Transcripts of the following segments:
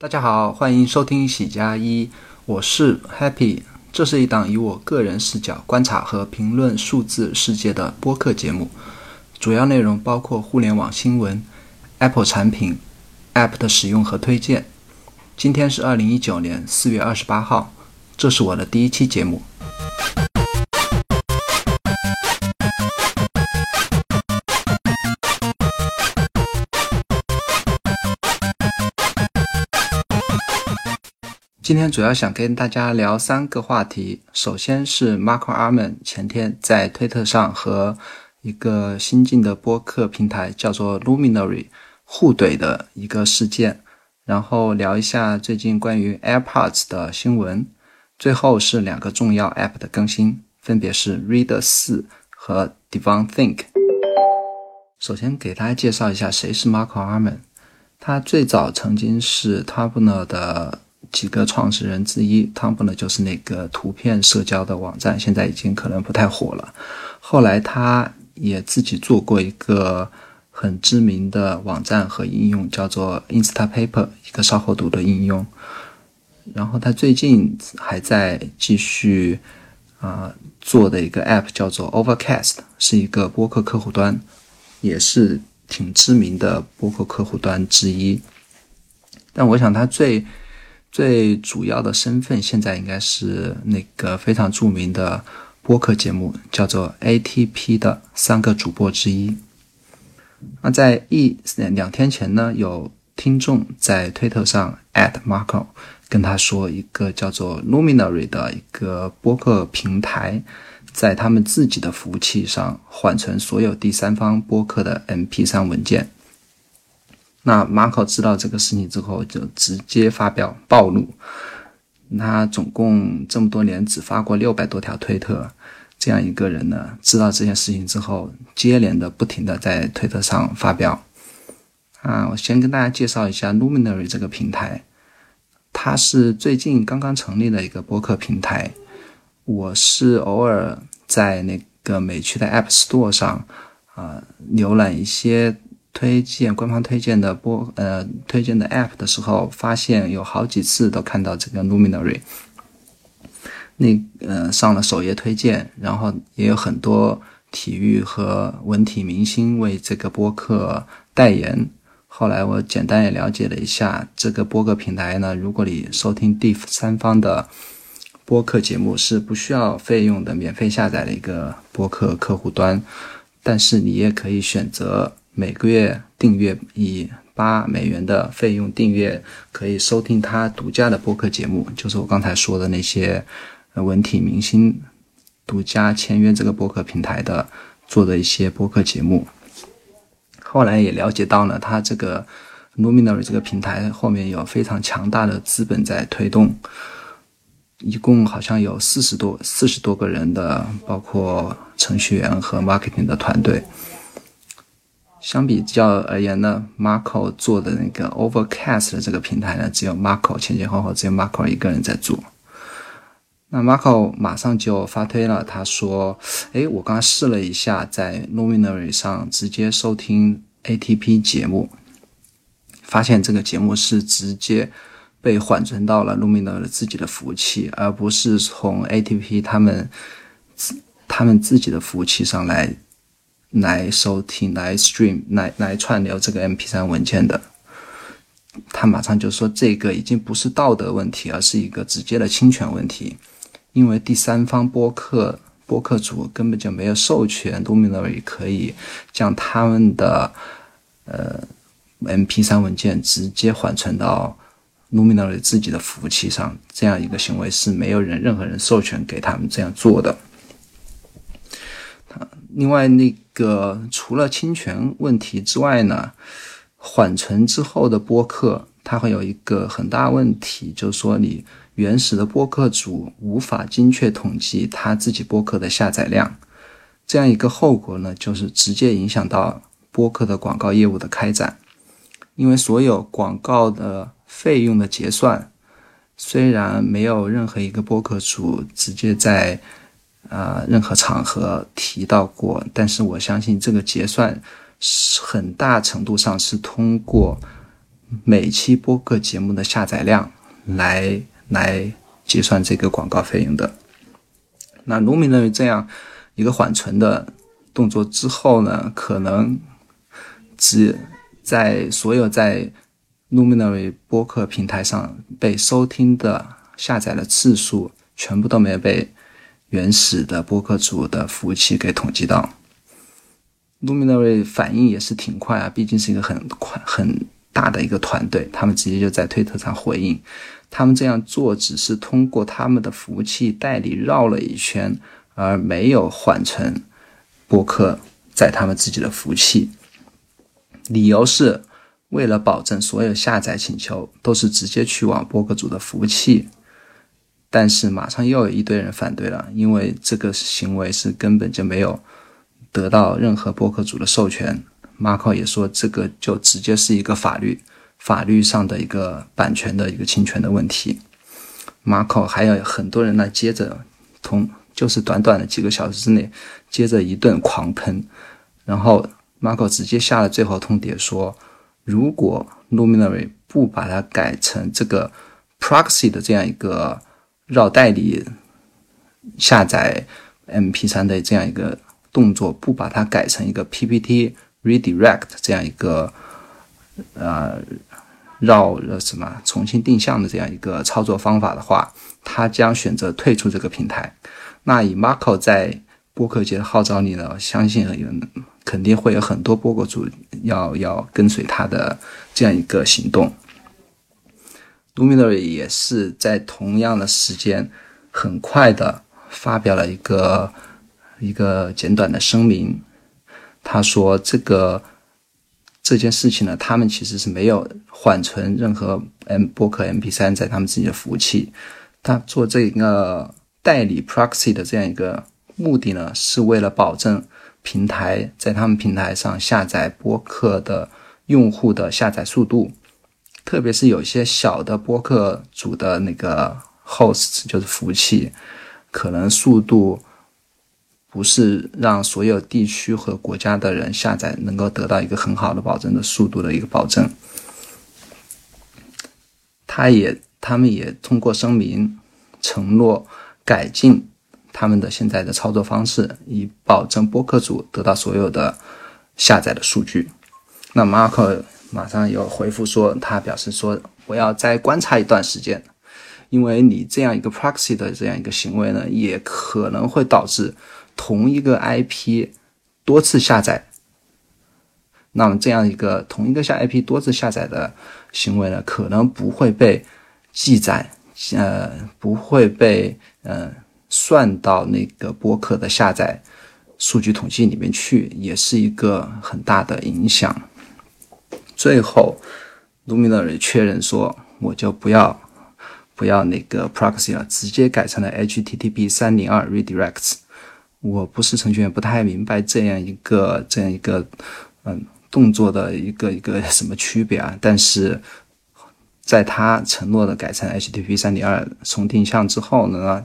大家好，欢迎收听喜加一，我是 Happy。这是一档以我个人视角观察和评论数字世界的播客节目，主要内容包括互联网新闻、Apple 产品、App 的使用和推荐。今天是二零一九年四月二十八号，这是我的第一期节目。今天主要想跟大家聊三个话题。首先是 Marco Arman 前天在推特上和一个新进的播客平台叫做 Luminary 互怼的一个事件，然后聊一下最近关于 AirPods 的新闻。最后是两个重要 App 的更新，分别是 Reader 四和 Divine Think。首先给大家介绍一下谁是 Marco Arman。他最早曾经是 Tumblr 的。几个创始人之一，Tumblr 就是那个图片社交的网站，现在已经可能不太火了。后来他也自己做过一个很知名的网站和应用，叫做 Instapaper，一个稍后读的应用。然后他最近还在继续啊做的一个 App 叫做 Overcast，是一个播客客户端，也是挺知名的播客客户端之一。但我想他最最主要的身份现在应该是那个非常著名的播客节目，叫做 ATP 的三个主播之一。那在一两天前呢，有听众在推特上 at Marco 跟他说，一个叫做 Luminary 的一个播客平台，在他们自己的服务器上缓存所有第三方播客的 MP3 文件。那马可知道这个事情之后，就直接发表暴怒。他总共这么多年只发过六百多条推特，这样一个人呢，知道这件事情之后，接连的不停的在推特上发表。啊，我先跟大家介绍一下 Luminary 这个平台，它是最近刚刚成立的一个播客平台。我是偶尔在那个美区的 App Store 上啊浏览一些。推荐官方推荐的播呃推荐的 App 的时候，发现有好几次都看到这个 Luminary，那呃上了首页推荐，然后也有很多体育和文体明星为这个播客代言。后来我简单也了解了一下这个播客平台呢，如果你收听第三方的播客节目是不需要费用的，免费下载的一个播客客户端，但是你也可以选择。每个月订阅以八美元的费用订阅，可以收听他独家的播客节目，就是我刚才说的那些文体明星独家签约这个播客平台的做的一些播客节目。后来也了解到了，他这个 Luminary 这个平台后面有非常强大的资本在推动，一共好像有四十多四十多个人的，包括程序员和 marketing 的团队。相比较而言呢，Marco 做的那个 Overcast 的这个平台呢，只有 Marco 前前后后只有 Marco 一个人在做。那 Marco 马上就发推了，他说：“哎，我刚刚试了一下，在 Luminary 上直接收听 ATP 节目，发现这个节目是直接被缓存到了 Luminary 自己的服务器，而不是从 ATP 他们他们自己的服务器上来。”来收听、来 stream、来来串流这个 MP3 文件的，他马上就说这个已经不是道德问题，而是一个直接的侵权问题，因为第三方播客播客主根本就没有授权 Luminary 可以将他们的呃 MP3 文件直接缓存到 Luminary 自己的服务器上，这样一个行为是没有人任何人授权给他们这样做的。另外，那个除了侵权问题之外呢，缓存之后的播客，它会有一个很大问题，就是说你原始的播客主无法精确统计他自己播客的下载量，这样一个后果呢，就是直接影响到播客的广告业务的开展，因为所有广告的费用的结算，虽然没有任何一个播客主直接在。啊，任何场合提到过，但是我相信这个结算是很大程度上是通过每期播客节目的下载量来来结算这个广告费用的。那 Luminary 这样一个缓存的动作之后呢，可能只在所有在 Luminary 播客平台上被收听的下载的次数，全部都没有被原始的播客组的服务器给统计到。Luminary 反应也是挺快啊，毕竟是一个很快很大的一个团队，他们直接就在推特上回应。他们这样做只是通过他们的服务器代理绕了一圈，而没有缓存播客在他们自己的服务器。理由是为了保证所有下载请求都是直接去往播客组的服务器。但是马上又有一堆人反对了，因为这个行为是根本就没有得到任何播客主的授权。Marco 也说，这个就直接是一个法律。法律上的一个版权的一个侵权的问题，Marco 还有很多人呢，接着同就是短短的几个小时之内，接着一顿狂喷，然后 Marco 直接下了最后通牒说，如果 Luminary 不把它改成这个 Proxy 的这样一个绕代理下载 MP3 的这样一个动作，不把它改成一个 PPT Redirect 这样一个。呃，绕了什么重新定向的这样一个操作方法的话，他将选择退出这个平台。那以 Marco 在播客界的号召力呢，相信有肯定会有很多播客主要要跟随他的这样一个行动。Luminary 也是在同样的时间，很快的发表了一个一个简短的声明，他说这个。这件事情呢，他们其实是没有缓存任何 M 播客 MP3 在他们自己的服务器。他做这个代理 Proxy 的这样一个目的呢，是为了保证平台在他们平台上下载播客的用户的下载速度，特别是有些小的播客组的那个 Host 就是服务器，可能速度。不是让所有地区和国家的人下载能够得到一个很好的保证的速度的一个保证。他也，他们也通过声明承诺改进他们的现在的操作方式，以保证播客组得到所有的下载的数据。那马克马上有回复说，他表示说，我要再观察一段时间，因为你这样一个 proxy 的这样一个行为呢，也可能会导致。同一个 IP 多次下载，那么这样一个同一个下 IP 多次下载的行为呢，可能不会被记载，呃，不会被呃算到那个播客的下载数据统计里面去，也是一个很大的影响。最后，Luminary 确认说，我就不要不要那个 Proxy 了，直接改成了 HTTP 三零二 Redirects。我不是程序员，不太明白这样一个这样一个嗯动作的一个一个什么区别啊？但是在他承诺的改成 HTTP 三点二重定向之后呢，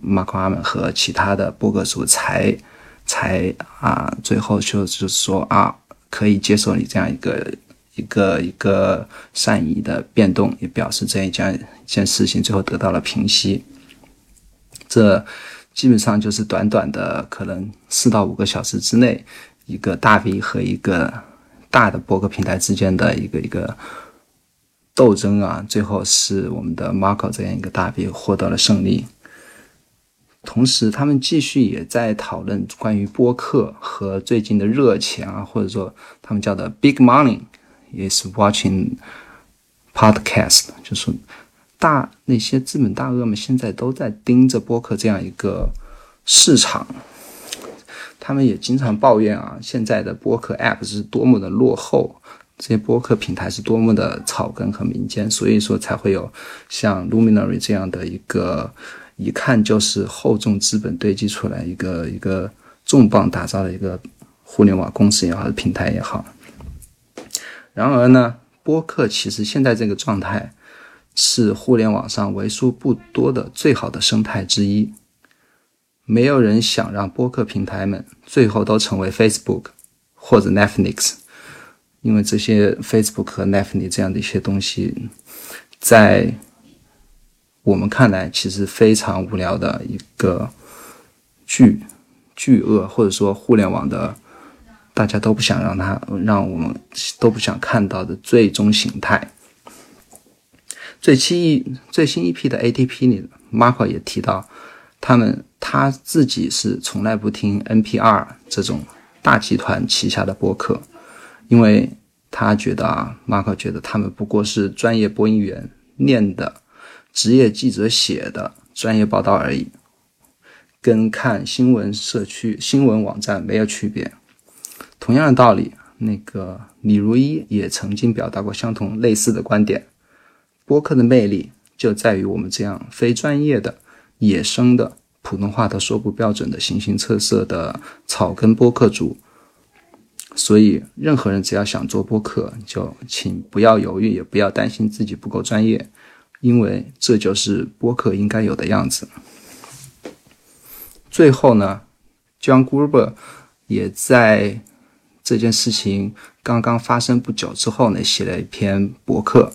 马克阿门和其他的播客主才才啊最后就就是说啊可以接受你这样一个一个一个善意的变动，也表示这一件一件事情最后得到了平息。这。基本上就是短短的可能四到五个小时之内，一个大 V 和一个大的博客平台之间的一个一个斗争啊，最后是我们的 Marco 这样一个大 V 获得了胜利。同时，他们继续也在讨论关于播客和最近的热钱啊，或者说他们叫的 Big Money is watching podcast，就是。大那些资本大鳄们现在都在盯着播客这样一个市场，他们也经常抱怨啊，现在的播客 App 是多么的落后，这些播客平台是多么的草根和民间，所以说才会有像 Luminary 这样的一个一看就是厚重资本堆积出来一个一个重磅打造的一个互联网公司也好，平台也好。然而呢，播客其实现在这个状态。是互联网上为数不多的最好的生态之一。没有人想让播客平台们最后都成为 Facebook 或者 Netflix，因为这些 Facebook 和 Netflix 这样的一些东西，在我们看来其实非常无聊的一个巨巨鳄，或者说互联网的大家都不想让它让我们都不想看到的最终形态。最新一最新一批的 ATP 里，Marco 也提到，他们他自己是从来不听 NPR 这种大集团旗下的播客。因为他觉得啊，马克觉得他们不过是专业播音员念的、职业记者写的专业报道而已，跟看新闻社区新闻网站没有区别。同样的道理，那个李如一也曾经表达过相同类似的观点。播客的魅力就在于我们这样非专业的、野生的、普通话都说不标准的形形色色的草根播客主。所以，任何人只要想做播客，就请不要犹豫，也不要担心自己不够专业，因为这就是播客应该有的样子。最后呢，John Gruber 也在这件事情刚刚发生不久之后呢，写了一篇博客。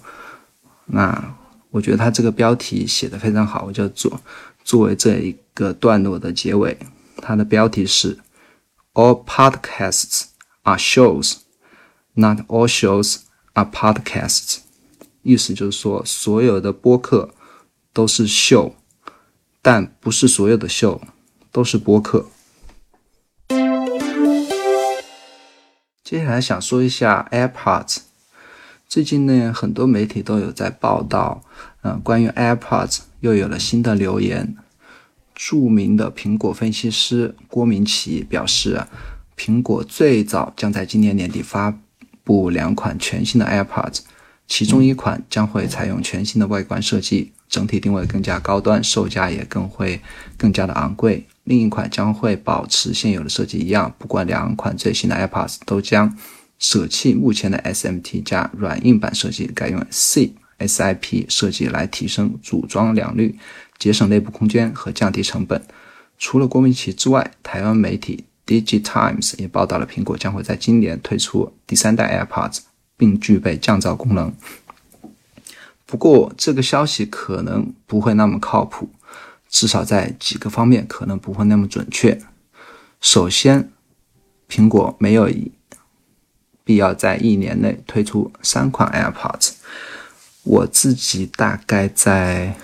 那我觉得他这个标题写的非常好，我就作作为这一个段落的结尾。它的标题是 All Podcasts。are shows, not all shows are podcasts。意思就是说，所有的播客都是秀，但不是所有的秀都是播客。接下来想说一下 AirPods。最近呢，很多媒体都有在报道，嗯，关于 AirPods 又有了新的流言。著名的苹果分析师郭明奇表示。苹果最早将在今年年底发布两款全新的 AirPods，其中一款将会采用全新的外观设计，整体定位更加高端，售价也更会更加的昂贵。另一款将会保持现有的设计一样。不过，两款最新的 AirPods 都将舍弃目前的 SMT 加软硬板设计，改用 C SIP 设计来提升组装良率、节省内部空间和降低成本。除了郭明奇之外，台湾媒体。Digitimes 也报道了，苹果将会在今年推出第三代 AirPods，并具备降噪功能。不过，这个消息可能不会那么靠谱，至少在几个方面可能不会那么准确。首先，苹果没有必要在一年内推出三款 AirPods。我自己大概在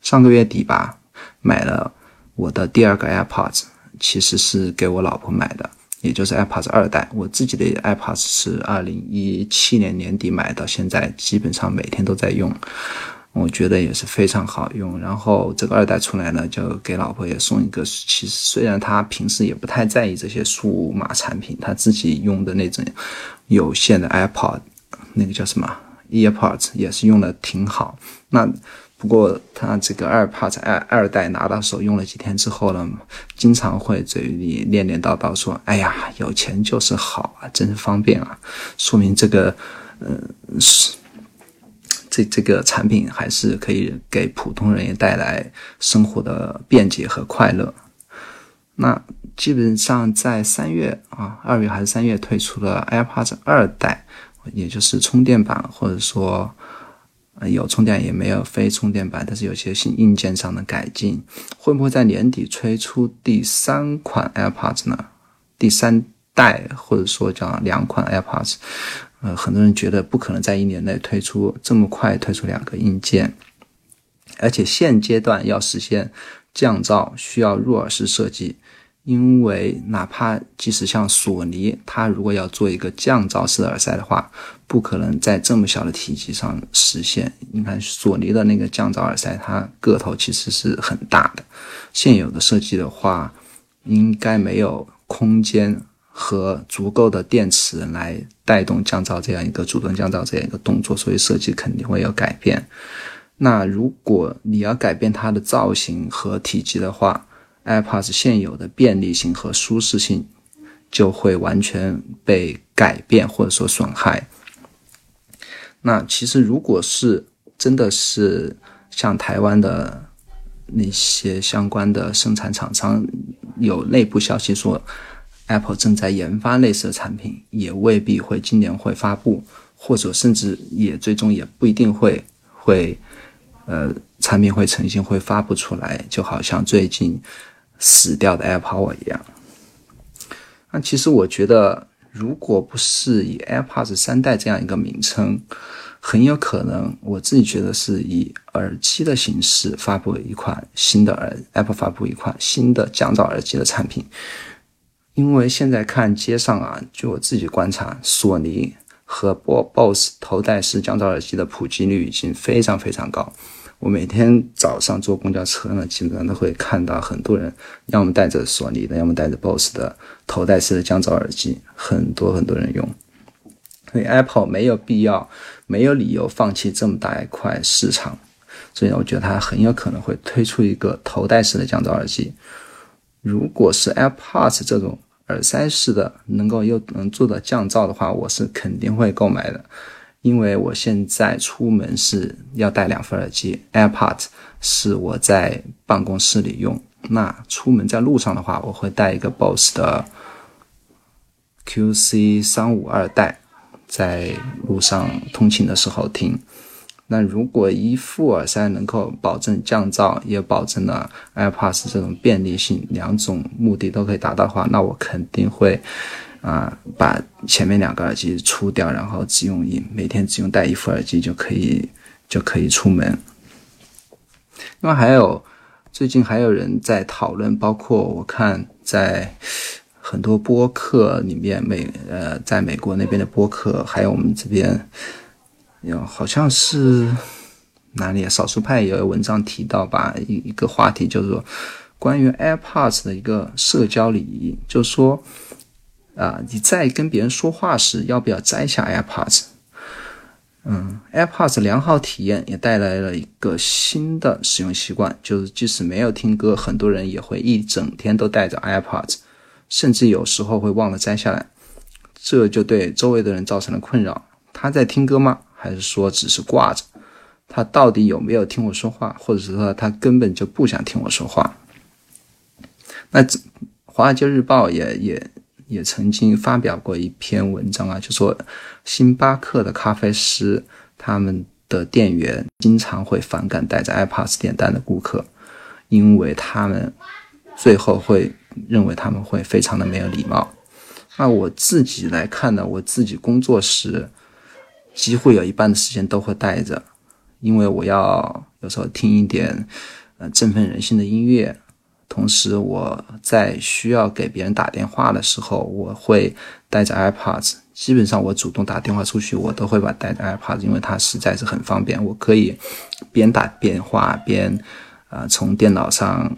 上个月底吧，买了我的第二个 AirPods。其实是给我老婆买的，也就是 AirPods 二代。我自己的 AirPods 是二零一七年年底买的，现在基本上每天都在用，我觉得也是非常好用。然后这个二代出来呢，就给老婆也送一个。其实虽然她平时也不太在意这些数码产品，她自己用的那种有线的 iPod，那个叫什么 EarPods 也是用的挺好。那不过他这个二 p a 二二代拿到手用了几天之后呢，经常会嘴里念念叨叨说：“哎呀，有钱就是好啊，真是方便啊！”说明这个，嗯，是这这个产品还是可以给普通人也带来生活的便捷和快乐。那基本上在三月啊，二月还是三月推出了 AirPods 二代，也就是充电版，或者说。有充电也没有非充电版，但是有些新硬件上的改进，会不会在年底推出第三款 AirPods 呢？第三代或者说叫两款 AirPods，呃，很多人觉得不可能在一年内推出这么快推出两个硬件，而且现阶段要实现降噪需要入耳式设计。因为哪怕即使像索尼，它如果要做一个降噪式的耳塞的话，不可能在这么小的体积上实现。你看索尼的那个降噪耳塞，它个头其实是很大的。现有的设计的话，应该没有空间和足够的电池来带动降噪这样一个主动降噪这样一个动作，所以设计肯定会有改变。那如果你要改变它的造型和体积的话，AirPods 现有的便利性和舒适性就会完全被改变或者说损害。那其实如果是真的是像台湾的那些相关的生产厂商有内部消息说 Apple 正在研发类似的产品，也未必会今年会发布，或者甚至也最终也不一定会会呃产品会成型会发布出来，就好像最近死掉的 AirPower 一样。那其实我觉得，如果不是以 AirPods 三代这样一个名称，很有可能我自己觉得是以耳机的形式发布一款新的耳 Apple 发布一款新的降噪耳机的产品。因为现在看街上啊，就我自己观察，索尼和 BOSS 头戴式降噪耳机的普及率已经非常非常高。我每天早上坐公交车呢，基本上都会看到很多人，要么带着索尼的，要么带着 BOSS 的头戴式的降噪耳机，很多很多人用。所以 Apple 没有必要，没有理由放弃这么大一块市场。所以我觉得它很有可能会推出一个头戴式的降噪耳机。如果是 AirPods 这种。耳塞式的能够又能做到降噪的话，我是肯定会购买的，因为我现在出门是要带两副耳机，AirPods 是我在办公室里用，那出门在路上的话，我会带一个 BOSS 的 QC 三五二代，在路上通勤的时候听。那如果一副耳塞能够保证降噪，也保证了 AirPods 这种便利性，两种目的都可以达到的话，那我肯定会啊把前面两个耳机出掉，然后只用一每天只用带一副耳机就可以就可以出门。另外还有最近还有人在讨论，包括我看在很多播客里面，美呃在美国那边的播客，还有我们这边。有好像是哪里啊？少数派也有文章提到吧，一一个话题就是说关于 AirPods 的一个社交礼仪，就是说啊，你在跟别人说话时要不要摘下 AirPods？嗯，AirPods 良好体验也带来了一个新的使用习惯，就是即使没有听歌，很多人也会一整天都带着 AirPods，甚至有时候会忘了摘下来，这就对周围的人造成了困扰。他在听歌吗？还是说只是挂着？他到底有没有听我说话？或者是说他根本就不想听我说话？那《华尔街日报》也也也曾经发表过一篇文章啊，就说星巴克的咖啡师他们的店员经常会反感带着 iPad 点单的顾客，因为他们最后会认为他们会非常的没有礼貌。那我自己来看呢，我自己工作时。几乎有一半的时间都会带着，因为我要有时候听一点呃振奋人心的音乐，同时我在需要给别人打电话的时候，我会带着 iPads。基本上我主动打电话出去，我都会把带着 iPads，因为它实在是很方便，我可以边打电话边啊从电脑上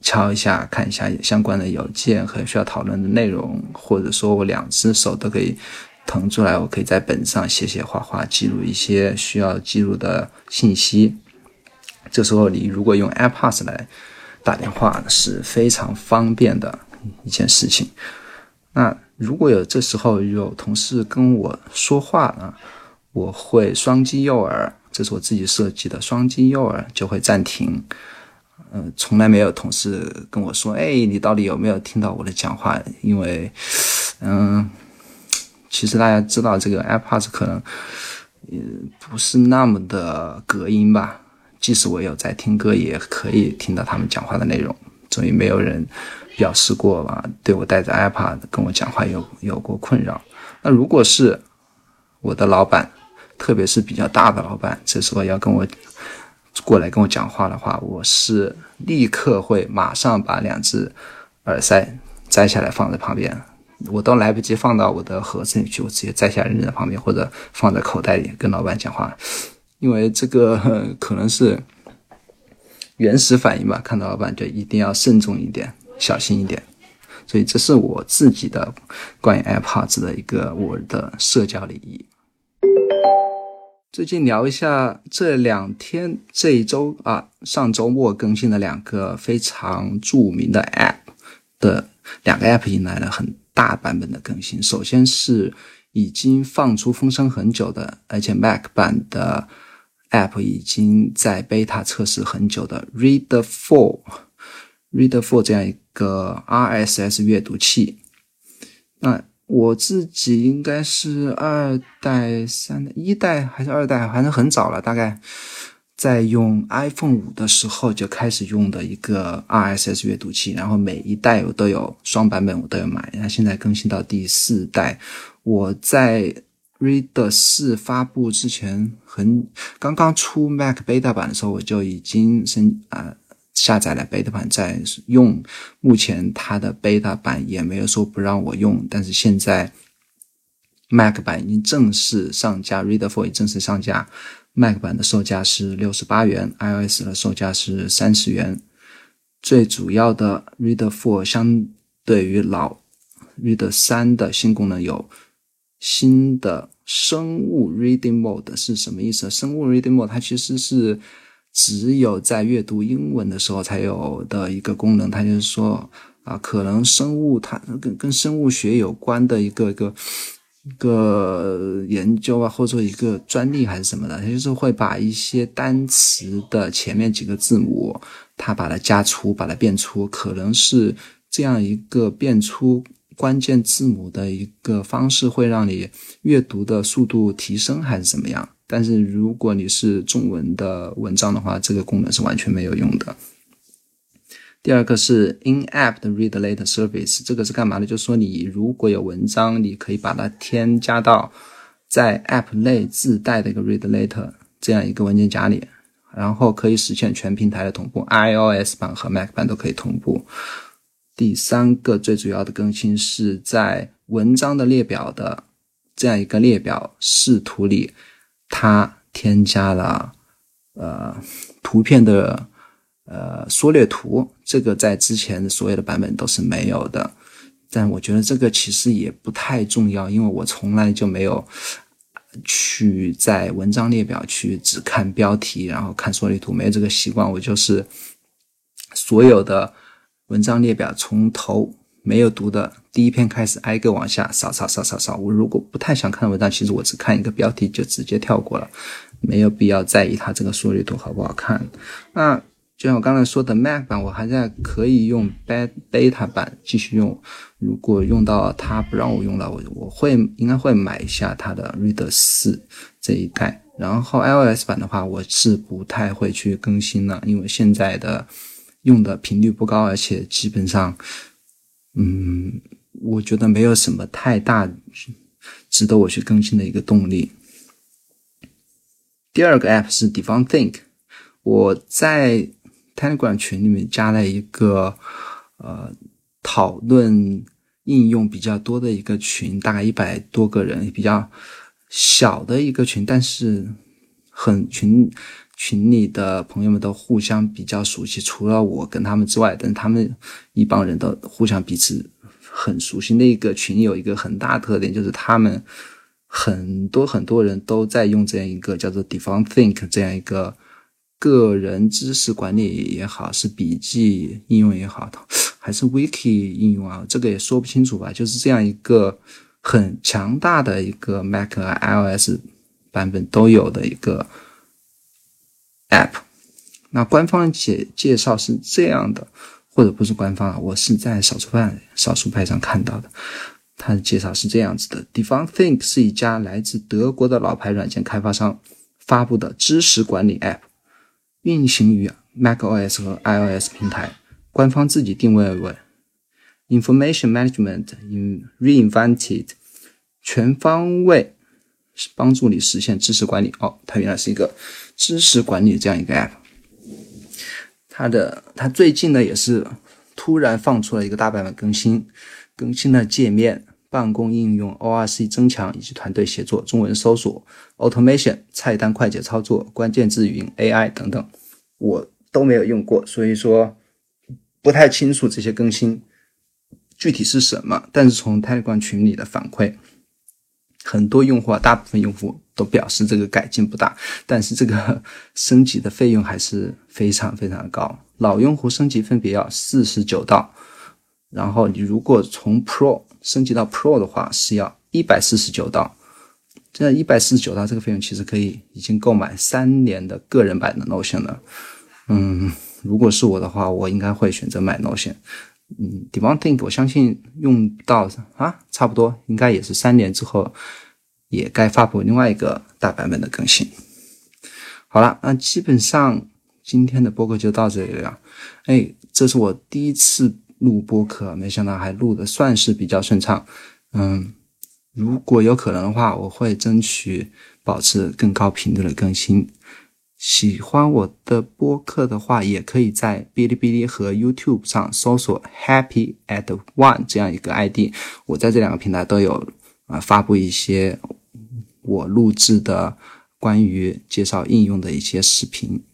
敲一下，看一下相关的邮件和需要讨论的内容，或者说我两只手都可以。腾出来，我可以在本上写写画画，记录一些需要记录的信息。这时候，你如果用 AirPods 来打电话，是非常方便的一件事情。那如果有这时候有同事跟我说话呢，我会双击右耳，这是我自己设计的，双击右耳就会暂停。嗯，从来没有同事跟我说：“哎，你到底有没有听到我的讲话？”因为，嗯。其实大家知道，这个 AirPods 可能嗯不是那么的隔音吧。即使我有在听歌，也可以听到他们讲话的内容。所以没有人表示过吧，对我带着 iPad 跟我讲话有有过困扰。那如果是我的老板，特别是比较大的老板，这时候要跟我过来跟我讲话的话，我是立刻会马上把两只耳塞摘下来放在旁边。我都来不及放到我的盒子里去，我直接摘下扔在旁边，或者放在口袋里跟老板讲话，因为这个可能是原始反应吧。看到老板就一定要慎重一点，小心一点。所以这是我自己的关于 AirPods 的一个我的社交礼仪。最近聊一下这两天这一周啊，上周末更新的两个非常著名的 App 的两个 App 迎来了很。大版本的更新，首先是已经放出风声很久的，而且 Mac 版的 App 已经在 Beta 测试很久的 Reader4，Reader4 这样一个 RSS 阅读器。那我自己应该是二代、三代、一代还是二代，反正很早了，大概在用 iPhone 五的时候就开始用的一个 RSS 阅读器，然后每一代我都有双版本，我都有买。那现在更新到第四代，我在 Reader 四发布之前，很刚刚出 Mac Beta 版的时候，我就已经升啊。下载了 beta 版在用，目前它的 beta 版也没有说不让我用，但是现在 Mac 版已经正式上架，Reader for 已正式上架，Mac 版的售价是六十八元，iOS 的售价是三十元。最主要的 Reader for 相对于老 Reader 三的新功能有新的生物 Reading Mode 是什么意思？生物 Reading Mode 它其实是。只有在阅读英文的时候才有的一个功能，它就是说啊，可能生物它跟跟生物学有关的一个一个一个研究啊，或者说一个专利还是什么的，它就是会把一些单词的前面几个字母，它把它加粗，把它变粗，可能是这样一个变粗关键字母的一个方式，会让你阅读的速度提升，还是怎么样？但是如果你是中文的文章的话，这个功能是完全没有用的。第二个是 in-app 的 read later service，这个是干嘛的？就是说你如果有文章，你可以把它添加到在 app 内自带的一个 read later 这样一个文件夹里，然后可以实现全平台的同步，iOS 版和 Mac 版都可以同步。第三个最主要的更新是在文章的列表的这样一个列表视图里。它添加了呃图片的呃缩略图，这个在之前的所有的版本都是没有的。但我觉得这个其实也不太重要，因为我从来就没有去在文章列表去只看标题，然后看缩略图，没有这个习惯。我就是所有的文章列表从头。没有读的第一篇开始，挨个往下扫扫扫扫扫。我如果不太想看文章，其实我只看一个标题就直接跳过了，没有必要在意它这个缩略图好不好看。那就像我刚才说的，Mac 版我还在可以用 Beta 版继续用。如果用到它不让我用了，我我会应该会买一下它的 Reader 四这一代。然后 iOS 版的话，我是不太会去更新了，因为现在的用的频率不高，而且基本上。嗯，我觉得没有什么太大值得我去更新的一个动力。第二个 app 是 Define Think，我在 Telegram 群里面加了一个呃讨论应用比较多的一个群，大概一百多个人，比较小的一个群，但是很群。群里的朋友们都互相比较熟悉，除了我跟他们之外，但他们一帮人都互相彼此很熟悉。那个群有一个很大特点，就是他们很多很多人都在用这样一个叫做 Define Think 这样一个个人知识管理也好，是笔记应用也好，还是 Wiki 应用啊，这个也说不清楚吧。就是这样一个很强大的一个 Mac iOS 版本都有的一个。app，那官方介介绍是这样的，或者不是官方啊，我是在少数派少数派上看到的。它的介绍是这样子的：Define Think 是一家来自德国的老牌软件开发商发布的知识管理 app，运行于 macOS 和 iOS 平台。官方自己定位为 Information Management in Reinvented，全方位。帮助你实现知识管理哦，它原来是一个知识管理这样一个 app。它的它最近呢也是突然放出了一个大版本更新，更新了界面、办公应用、ORC 增强以及团队协作、中文搜索、Automation、菜单快捷操作、关键字语音 AI 等等，我都没有用过，所以说不太清楚这些更新具体是什么。但是从 Telegram 群里的反馈。很多用户，大部分用户都表示这个改进不大，但是这个升级的费用还是非常非常高。老用户升级分别要四十九刀，然后你如果从 Pro 升级到 Pro 的话是要一百四十九刀。这一百四十九刀这个费用其实可以已经购买三年的个人版的 Notion 了。嗯，如果是我的话，我应该会选择买 Notion。嗯，Devon Think，我相信用到啊，差不多应该也是三年之后，也该发布另外一个大版本的更新。好了，那基本上今天的播客就到这里了。哎，这是我第一次录播客，没想到还录的算是比较顺畅。嗯，如果有可能的话，我会争取保持更高频率的更新。喜欢我的播客的话，也可以在哔哩哔哩和 YouTube 上搜索 Happy at One 这样一个 ID。我在这两个平台都有啊发布一些我录制的关于介绍应用的一些视频，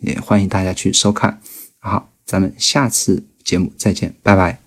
也欢迎大家去收看。好，咱们下次节目再见，拜拜。